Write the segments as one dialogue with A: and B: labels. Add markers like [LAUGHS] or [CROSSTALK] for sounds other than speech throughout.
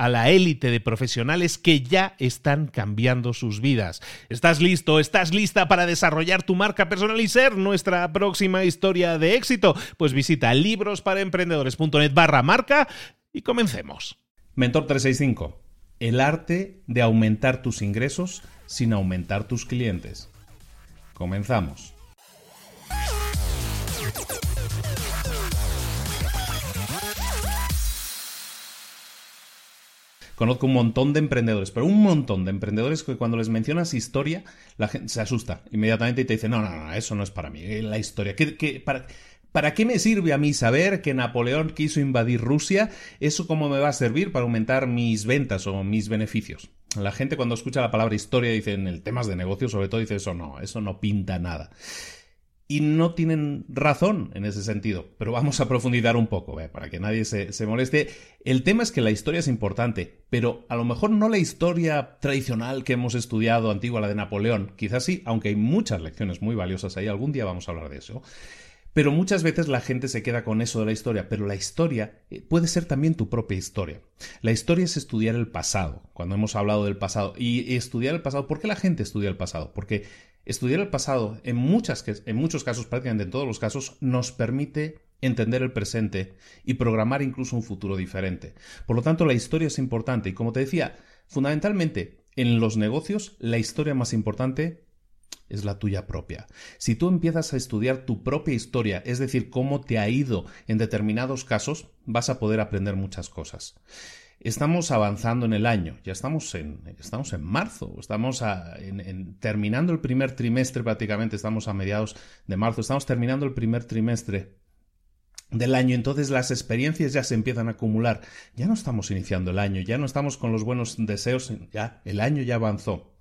A: a la élite de profesionales que ya están cambiando sus vidas. ¿Estás listo? ¿Estás lista para desarrollar tu marca personal y ser nuestra próxima historia de éxito? Pues visita librosparaemprendedores.net barra marca y comencemos.
B: Mentor 365. El arte de aumentar tus ingresos sin aumentar tus clientes. Comenzamos. Conozco un montón de emprendedores, pero un montón de emprendedores que cuando les mencionas historia, la gente se asusta inmediatamente y te dice, no, no, no, eso no es para mí, la historia. ¿Qué, para, ¿Para qué me sirve a mí saber que Napoleón quiso invadir Rusia? ¿Eso cómo me va a servir para aumentar mis ventas o mis beneficios? La gente cuando escucha la palabra historia dice en el temas de negocio sobre todo dice eso no, eso no pinta nada y no tienen razón en ese sentido. Pero vamos a profundizar un poco, para que nadie se, se, moleste. El tema es que la historia es importante, pero a lo mejor no la historia tradicional que hemos estudiado, antigua, la de Napoleón. Quizás sí, aunque hay muchas lecciones muy valiosas ahí. Algún día vamos a hablar de eso. Pero muchas veces la gente se queda con eso de la historia, pero la historia eh, puede ser también tu propia historia. La historia es estudiar el pasado, cuando hemos hablado del pasado. Y estudiar el pasado, ¿por qué la gente estudia el pasado? Porque Estudiar el pasado, en, en muchos casos, prácticamente en todos los casos, nos permite entender el presente y programar incluso un futuro diferente. Por lo tanto, la historia es importante y como te decía, fundamentalmente en los negocios, la historia más importante es la tuya propia. Si tú empiezas a estudiar tu propia historia, es decir, cómo te ha ido en determinados casos, vas a poder aprender muchas cosas. Estamos avanzando en el año, ya estamos en, estamos en marzo, estamos terminando el primer trimestre prácticamente, estamos a mediados de marzo, estamos terminando el primer trimestre del año, entonces las experiencias ya se empiezan a acumular, ya no estamos iniciando el año, ya no estamos con los buenos deseos, ya el año ya avanzó.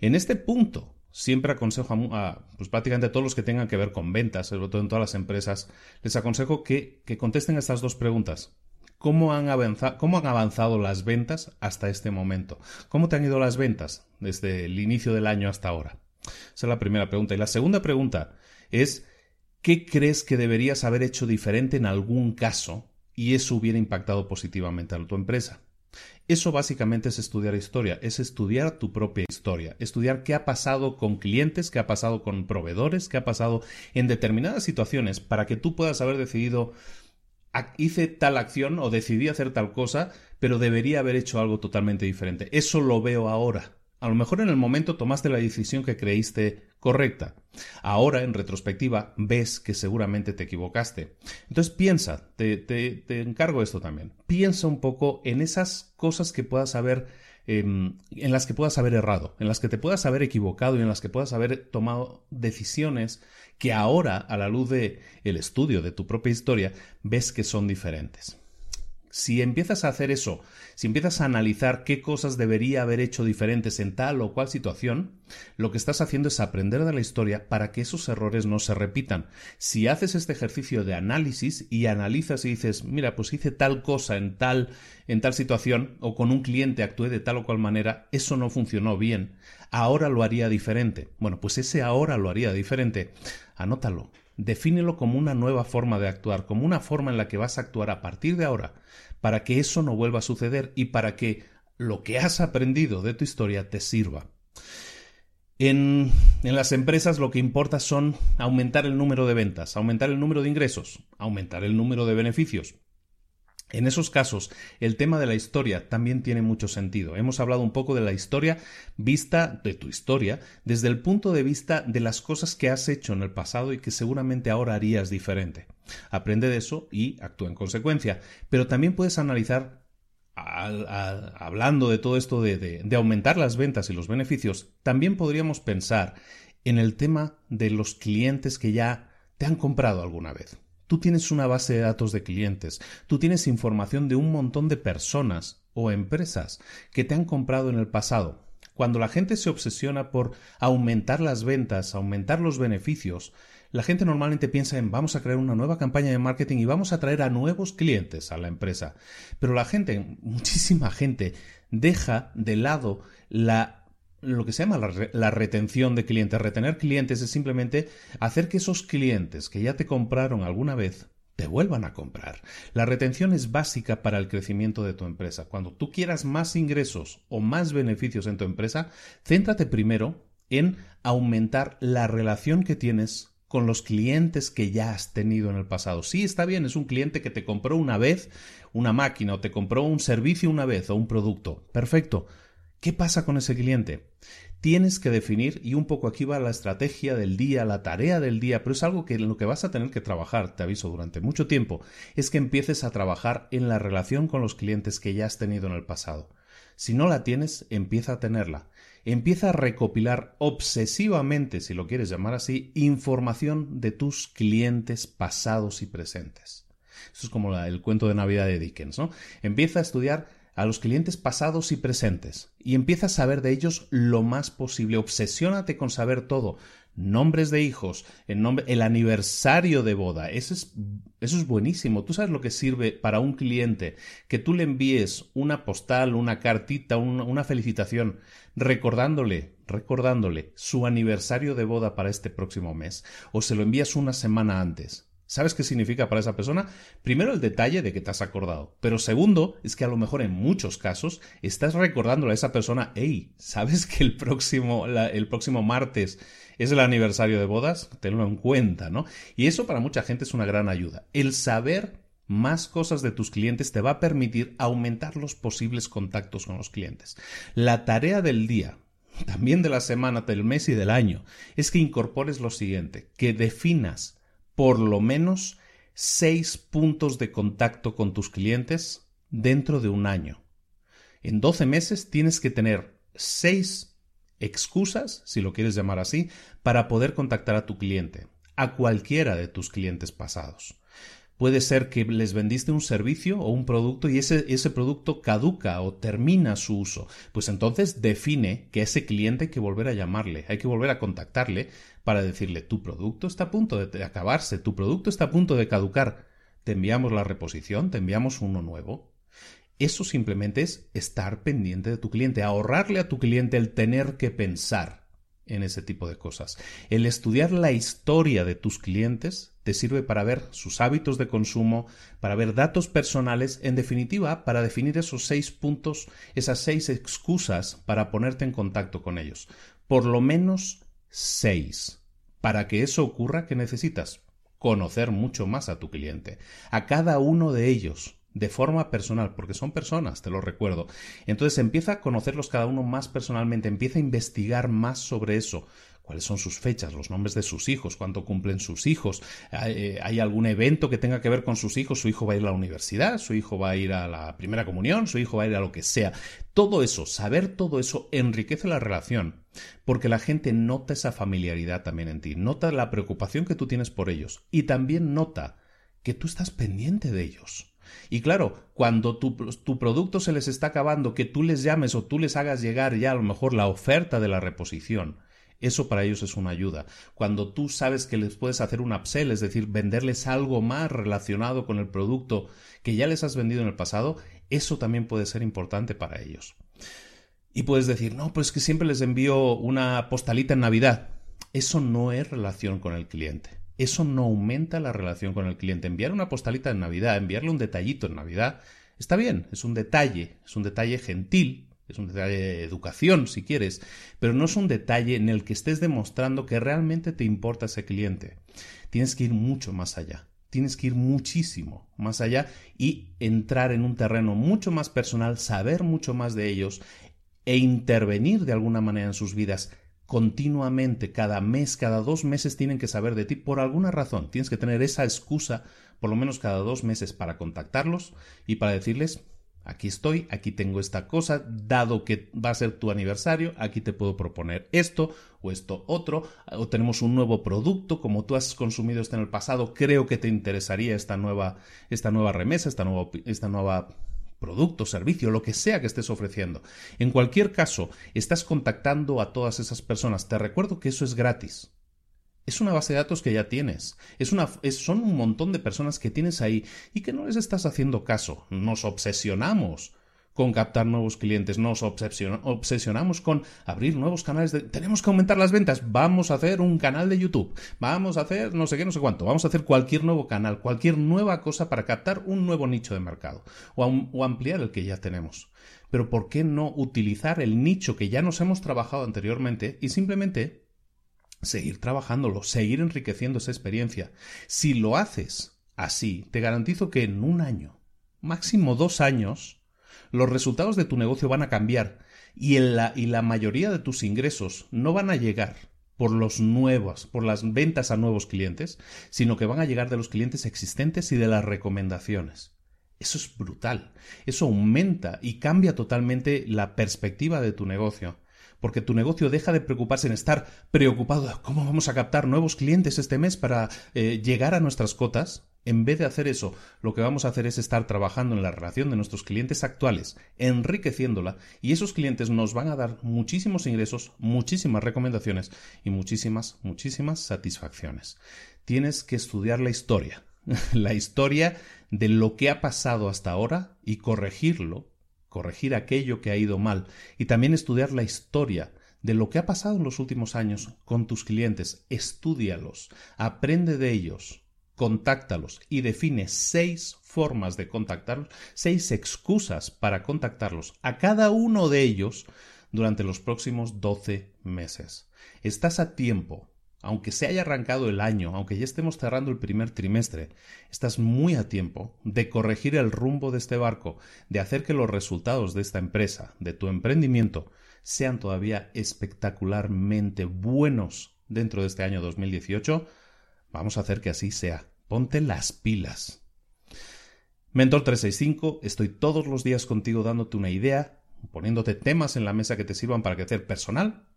B: En este punto, siempre aconsejo a, pues prácticamente todos los que tengan que ver con ventas, sobre todo en todas las empresas, les aconsejo que, que contesten estas dos preguntas cómo han, avanzado, las ventas hasta este momento. ¿Cómo te han ido las ventas desde el inicio del año hasta ahora? Esa es la primera pregunta. Y la segunda pregunta es, ¿qué crees que deberías haber hecho diferente en algún caso y eso hubiera impactado positivamente a tu empresa? Eso básicamente es estudiar historia, es estudiar tu propia historia, estudiar qué ha pasado con clientes, qué ha pasado con proveedores, qué ha pasado en determinadas situaciones para que tú puedas haber decidido hice tal acción o decidí hacer tal cosa, pero debería haber hecho algo totalmente diferente. Eso lo veo ahora. A lo mejor en el momento tomaste la decisión que creíste correcta. Ahora, en retrospectiva, ves que seguramente te equivocaste. Entonces piensa, te, te, encargo esto también. Piensa un poco en esas cosas que puedas haber, em, en las que puedas haber errado, en las que te puedas haber equivocado y en las que puedas haber tomado decisiones que ahora, a la luz del el estudio de tu propia historia, ves que son diferentes. Si empiezas a hacer eso, si empiezas a analizar qué cosas debería haber hecho diferentes en tal o cual situación, lo que estás haciendo es aprender de la historia para que esos errores no se repitan. Si haces este ejercicio de análisis y analizas y dices, mira, pues hice tal cosa en tal en tal situación o con un cliente actué de tal o cual manera, eso no funcionó bien. Ahora lo haría diferente. Bueno, pues ese ahora lo haría diferente. Anótalo defínelo como una nueva forma de actuar, como una forma en la que vas a actuar a partir de ahora, para que eso no vuelva a suceder y para que lo que has aprendido de tu historia te sirva. En, en, las empresas lo que importa son aumentar el número de ventas, aumentar el número de ingresos, aumentar el número de beneficios. En esos casos, el tema de la historia también tiene mucho sentido. Hemos hablado un poco de la historia vista de tu historia desde el punto de vista de las cosas que has hecho en el pasado y que seguramente ahora harías diferente. Aprende de eso y actúa en consecuencia. Pero también puedes analizar, hablando de todo esto de, de aumentar las ventas y los beneficios, también podríamos pensar en el tema de los clientes que ya te han comprado alguna vez. Tú tienes una base de datos de clientes, tú tienes información de un montón de personas o empresas que te han comprado en el pasado. Cuando la gente se obsesiona por aumentar las ventas, aumentar los beneficios, la gente normalmente piensa en vamos a crear una nueva campaña de marketing y vamos a traer a nuevos clientes a la empresa. Pero la gente, [LAUGHS] muchísima gente, deja de lado la lo que se llama la, retención de clientes. Retener clientes es simplemente hacer que esos clientes que ya te compraron alguna vez te vuelvan a comprar. La retención es básica para el crecimiento de tu empresa. Cuando tú quieras más ingresos o más beneficios en tu empresa, céntrate primero en aumentar la relación que tienes con los clientes que ya has tenido en el pasado. Sí, está bien, es un cliente que te compró una vez una máquina o te compró un servicio una vez o un producto. Perfecto. ¿Qué pasa con ese cliente? Tienes que definir, y un poco aquí va la estrategia del día, la tarea del día, pero es algo que en lo que vas a tener que trabajar, te aviso, durante mucho tiempo, es que empieces a trabajar en la relación con los clientes que ya has tenido en el pasado. Si no la tienes, empieza a tenerla. Empieza a recopilar obsesivamente, si lo quieres llamar así, información de tus clientes pasados y presentes. Eso es como el cuento de Navidad de Dickens, ¿no? Empieza a estudiar a los clientes pasados y presentes y empieza a saber de ellos lo más posible. Obsesiónate con saber todo. Nombres de hijos, el, nombre, el aniversario de boda. Eso es, eso es buenísimo. Tú sabes lo que sirve para un cliente que tú le envíes una postal, una cartita, una felicitación, recordándole, recordándole su aniversario de boda para este próximo mes, o se lo envías una semana antes ¿Sabes qué significa para esa persona? Primero el detalle de que te has acordado, pero segundo es que a lo mejor en muchos casos estás recordándole a esa persona, hey, ¿sabes que el próximo, el próximo martes es el aniversario de bodas? Tenlo en cuenta, ¿no? Y eso para mucha gente es una gran ayuda. El saber más cosas de tus clientes te va a permitir aumentar los posibles contactos con los clientes. La tarea del día, también de la semana, del mes y del año, es que incorpores lo siguiente, que definas por lo menos seis puntos de contacto con tus clientes dentro de un año. En 12 meses tienes que tener seis excusas, si lo quieres llamar así, para poder contactar a tu cliente, a cualquiera de tus clientes pasados. Puede ser que les vendiste un servicio o un producto y ese, ese, producto caduca o termina su uso. Pues entonces define que ese cliente hay que volver a llamarle, hay que volver a contactarle para decirle tu producto está a punto de acabarse, tu producto está a punto de caducar. Te enviamos la reposición, te enviamos uno nuevo. Eso simplemente es estar pendiente de tu cliente, ahorrarle a tu cliente el tener que pensar en ese tipo de cosas. El estudiar la historia de tus clientes te sirve para ver sus hábitos de consumo, para ver datos personales, en definitiva, para definir esos seis puntos, esas seis excusas para ponerte en contacto con ellos. Por lo menos seis. Para que eso ocurra, ¿qué necesitas? Conocer mucho más a tu cliente, a cada uno de ellos, de forma personal, porque son personas, te lo recuerdo. Entonces empieza a conocerlos cada uno más personalmente, empieza a investigar más sobre eso cuáles son sus fechas, los nombres de sus hijos, cuánto cumplen sus hijos, eh, ¿Hay, algún evento que tenga que ver con sus hijos, su hijo va a ir a la universidad, su hijo va a ir a la primera comunión, su hijo va a ir a lo que sea. Todo eso, saber todo eso enriquece la relación, porque la gente nota esa familiaridad también en ti, nota la preocupación que tú tienes por ellos y también nota que tú estás pendiente de ellos. Y claro, cuando tu, tu, producto se les está acabando, que tú les llames o tú les hagas llegar ya a lo mejor la oferta de la reposición, eso para ellos es una ayuda. Cuando tú sabes que les puedes hacer un upsell, es decir, venderles algo más relacionado con el producto que ya les has vendido en el pasado, eso también puede ser importante para ellos. Y puedes decir, no, pues que siempre les envío una postalita en Navidad. Eso no es relación con el cliente. Eso no aumenta la relación con el cliente. Enviar una postalita en Navidad, enviarle un detallito en Navidad, está bien, es un detalle, es un detalle gentil, es un detalle de educación, si quieres, pero no es un detalle en el que estés demostrando que realmente te importa ese cliente. Tienes que ir mucho más allá. Tienes que ir muchísimo más allá y entrar en un terreno mucho más personal, saber mucho más de ellos e intervenir de alguna manera en sus vidas continuamente, cada mes, cada dos meses tienen que saber de ti por alguna razón. Tienes que tener esa excusa, por lo menos cada dos meses, para contactarlos y para decirles, aquí estoy, aquí tengo esta cosa, dado que va a ser tu aniversario, aquí te puedo proponer esto o esto otro, o tenemos un nuevo producto, como tú has consumido esto en el pasado, creo que te interesaría esta nueva, esta nueva remesa, esta nueva, esta nueva producto, servicio, lo que sea que estés ofreciendo. En cualquier caso, estás contactando a todas esas personas. Te recuerdo que eso es gratis. Es una base de datos que ya tienes. Es son un montón de personas que tienes ahí y que no les estás haciendo caso. Nos obsesionamos con captar nuevos clientes, nos obsesionamos con abrir nuevos canales de... Tenemos que aumentar las ventas, vamos a hacer un canal de YouTube, vamos a hacer no sé qué, no sé cuánto, vamos a hacer cualquier nuevo canal, cualquier nueva cosa para captar un nuevo nicho de mercado o ampliar el que ya tenemos. Pero ¿por qué no utilizar el nicho que ya nos hemos trabajado anteriormente y simplemente seguir trabajándolo, seguir enriqueciendo esa experiencia? Si lo haces así, te garantizo que en un año, máximo dos años, los resultados de tu negocio van a cambiar y, la, y la mayoría de tus ingresos no van a llegar por los nuevos, por las ventas a nuevos clientes, sino que van a llegar de los clientes existentes y de las recomendaciones. Eso es brutal. Eso aumenta y cambia totalmente la perspectiva de tu negocio. Porque tu negocio deja de preocuparse en estar preocupado cómo vamos a captar nuevos clientes este mes para eh, llegar a nuestras cotas en vez de hacer eso, lo que vamos a hacer es estar trabajando en la relación de nuestros clientes actuales, enriqueciéndola, y esos clientes nos van a dar muchísimos ingresos, muchísimas recomendaciones y muchísimas, muchísimas satisfacciones. Tienes que estudiar la historia, [LAUGHS] la historia de lo que ha pasado hasta ahora y corregirlo, corregir aquello que ha ido mal, y también estudiar la historia de lo que ha pasado en los últimos años con tus clientes, estúdialos, aprende de ellos, contáctalos y define seis formas de contactarlos, seis excusas para contactarlos a cada uno de ellos durante los próximos 12 meses. Estás a tiempo, aunque se haya arrancado el año, aunque ya estemos cerrando el primer trimestre, estás muy a tiempo de corregir el rumbo de este barco, de hacer que los resultados de esta empresa, de tu emprendimiento, sean todavía espectacularmente buenos dentro de este año 2018 Vamos a hacer que así sea. Ponte las pilas. Mentor 365, estoy todos los días contigo dándote una idea, poniéndote temas en la mesa que te sirvan para crecer personal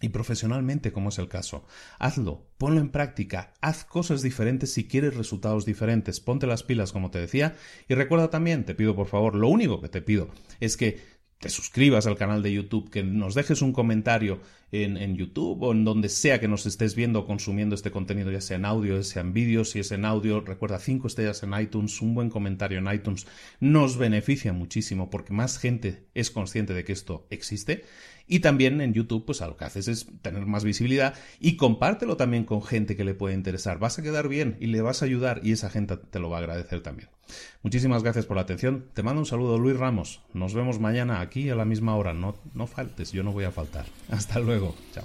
B: y profesionalmente, como es el caso. Hazlo, ponlo en práctica, haz cosas diferentes si quieres resultados diferentes, ponte las pilas, como te decía, y recuerda también, te pido por favor, lo único que te pido es que te suscribas al canal de YouTube, que nos dejes un comentario en, YouTube o en donde sea que nos estés viendo o consumiendo este contenido, ya sea en audio, ya sea en vídeo, si es en audio, recuerda cinco estrellas en iTunes, un buen comentario en iTunes nos beneficia muchísimo porque más gente es consciente de que esto existe y también en YouTube, pues lo que haces es tener más visibilidad y compártelo también con gente que le puede interesar. Vas a quedar bien y le vas a ayudar y esa gente te lo va a agradecer también. Muchísimas gracias por la atención. Te mando un saludo, Luis Ramos. Nos vemos mañana aquí a la misma hora. No, no faltes, yo no voy a faltar. [LAUGHS] Hasta luego. Chao.